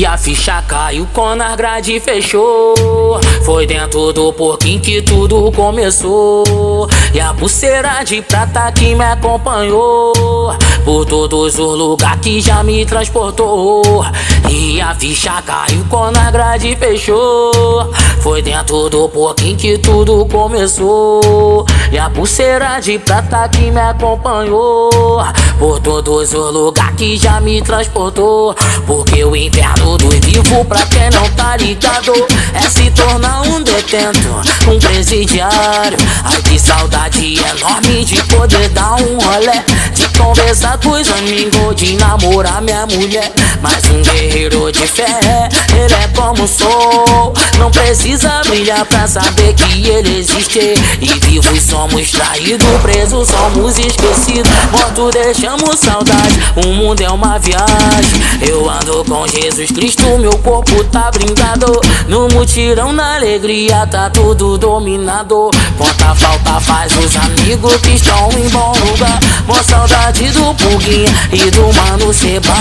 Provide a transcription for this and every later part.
E a ficha caiu quando a grade fechou. Foi dentro do porquinho que tudo começou. E a pulseira de prata que me acompanhou. Por todos os lugares que já me transportou. E a ficha caiu quando a grade fechou. Foi dentro do porquinho que tudo começou. E a pulseira de prata que me acompanhou. Por todos os lugares que já me transportou. Porque o inverno tudo vivo pra quem não tá ligado É se tornar um detento, um presidiário. Ai que saudade enorme de poder dar um rolé De conversar com os amigos, de namorar minha mulher. Mas um guerreiro de fé, ele é como sou. Não precisa brilhar pra saber que ele existe. E vivos somos traídos, presos somos esquecidos. Morto deixamos saudade, o mundo é uma viagem. Eu ando com Jesus Cristo Cristo, meu corpo tá brindado. No mutirão, na alegria, tá tudo dominado. Conta falta, faz os amigos que estão em bom lugar. Mó saudade do Puguinha e do Mano Seba.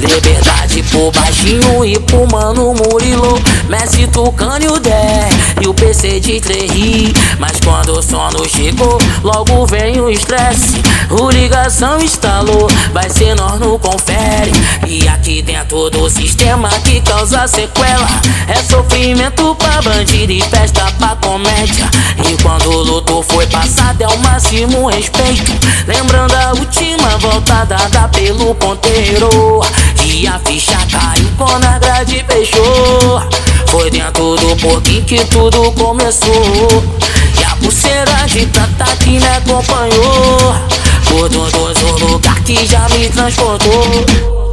Liberdade pro baixinho e pro Mano Murilo. Messi, Tucano e o 10 e o PC de 3 Mas quando o sono chegou, logo vem o estresse. O ligação instalou, vai ser nós no confere. E aqui dentro do sistema que causa sequela. É sofrimento pra bandido e festa pra comédia. E quando o luto foi passado, é o máximo respeito. Lembrando a última volta dada pelo ponteiro. E a ficha caiu quando a grade fechou. Foi dentro do porquinho que tudo começou. E a pulseira de prata que me acompanhou. Me transportou.